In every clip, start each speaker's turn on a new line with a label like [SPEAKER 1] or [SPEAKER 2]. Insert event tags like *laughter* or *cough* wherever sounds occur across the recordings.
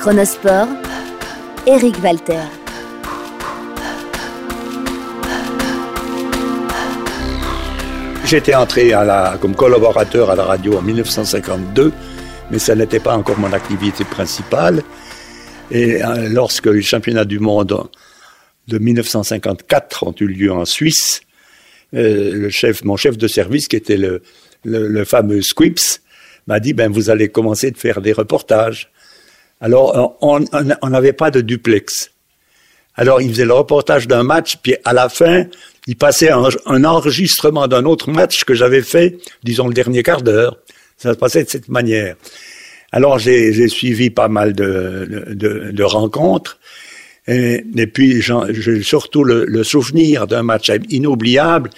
[SPEAKER 1] Chronosport, Eric Walter.
[SPEAKER 2] J'étais entré à comme collaborateur à la radio en 1952, mais ça n'était pas encore mon activité principale. Et euh, lorsque les championnats du monde de 1954 ont eu lieu en Suisse, euh, mon chef de service, qui était le, le, fameux Squips, m'a dit, ben, vous allez commencer de faire des reportages. Alors, on n'avait pas de duplex. Alors, il faisait le reportage d'un match, puis à la fin, il passait un, enregistrement d'un autre match que j'avais fait, disons le dernier quart d'heure. Ça se passait de cette manière. Alors, j'ai suivi pas mal de, de, de rencontres. Et, et puis, j'ai surtout le, le souvenir d'un match inoubliable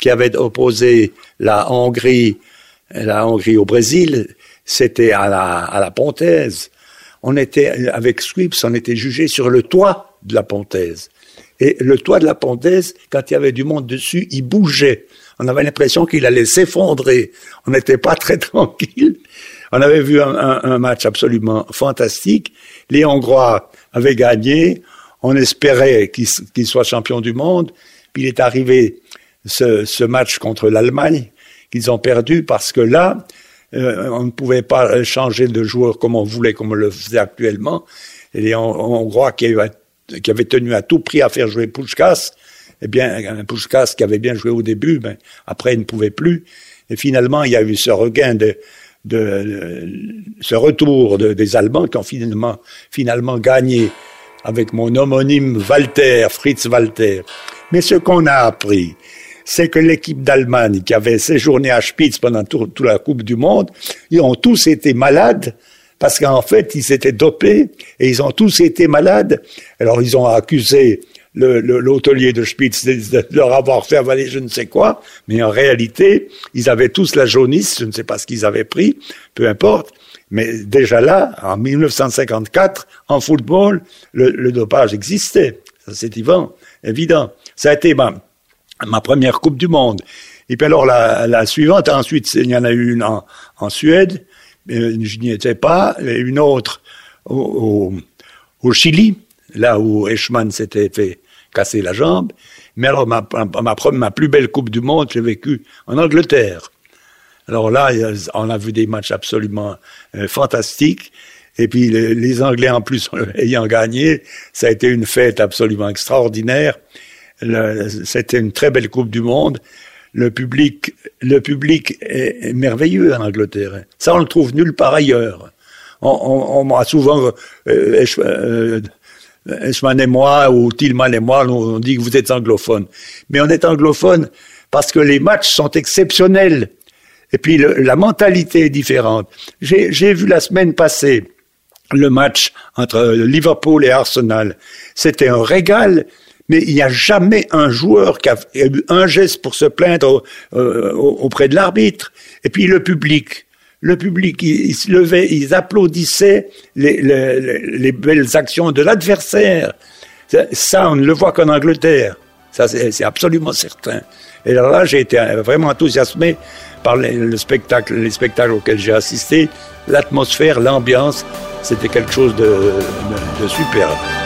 [SPEAKER 2] qui avait opposé la Hongrie, la Hongrie au Brésil. C'était à la, à la Pontaise. On était, avec Swips, on était jugé sur le toit de la Pontaise. Et le toit de la Pontaise, quand il y avait du monde dessus, il bougeait. On avait l'impression qu'il allait s'effondrer. On n'était pas très *laughs* tranquille. On avait vu un, match absolument fantastique. Les Hongrois avaient gagné. On espérait qu'ils qu soient champions du monde. Puis il est arrivé ce, ce match contre l'Allemagne qu'ils ont perdu parce que là, euh, on ne pouvait pas changer de joueur comme on voulait, comme on le faisait actuellement. Et les Hongrois qui, qui avaient tenu à tout prix à faire jouer Pushkas, eh bien, Pushkas qui avait bien joué au début, ben, après il ne pouvait plus. Et finalement, il y a eu ce regain de, ce retour des Allemands qui ont finalement gagné avec mon homonyme Walter, Fritz Walter. Mais ce qu'on a appris, c'est que l'équipe d'Allemagne qui avait séjourné à Spitz pendant toute la Coupe du Monde, ils ont tous été malades parce qu'en fait, ils s'étaient dopés et ils ont tous été malades. Alors, ils ont accusé l'hôtelier de Spitz de, leur avoir fait avaler je ne sais quoi, mais en réalité, ils avaient tous la jaunisse, je ne sais pas ce qu'ils avaient pris, peu importe. Mais déjà là, en 1954, en football, le, dopage existait. Ça, c'est évident. Ça a été ma, première Coupe du Monde. Et puis alors, la, suivante, ensuite, il y en a eu une en, en Suède, je n'y étais pas, et une autre au, Chili, là où Eichmann s'était fait casser la jambe. Mais alors, ma plus belle Coupe du Monde, j'ai vécu en Angleterre. Alors là, on a vu des matchs absolument euh, fantastiques. Et puis les, Anglais en plus *laughs* ayant gagné, ça a été une fête absolument extraordinaire. C'était une très belle Coupe du Monde. Le public, le public est, merveilleux en Angleterre. Ça, on le trouve nulle part ailleurs. On, on, m'a souvent, euh, euh, et moi, ou Tillman et moi, on dit que vous êtes anglophone. Mais on est anglophone parce que les matchs sont exceptionnels. Et puis la mentalité est différente. J'ai vu la semaine passée le match entre Liverpool et Arsenal. C'était un régal, mais il n'y a jamais un joueur qui a eu un geste pour se plaindre euh, auprès de l'arbitre. Et puis le public. Le public, ils se levaient, ils applaudissaient les, les, les belles actions de l'adversaire. Ça, on ne le voit qu'en Angleterre. Ça, c'est absolument certain. Et alors là, j'ai été vraiment enthousiasmé par le spectacle, les spectacles auxquels j'ai assisté, l'atmosphère, l'ambiance, c'était quelque chose de superbe.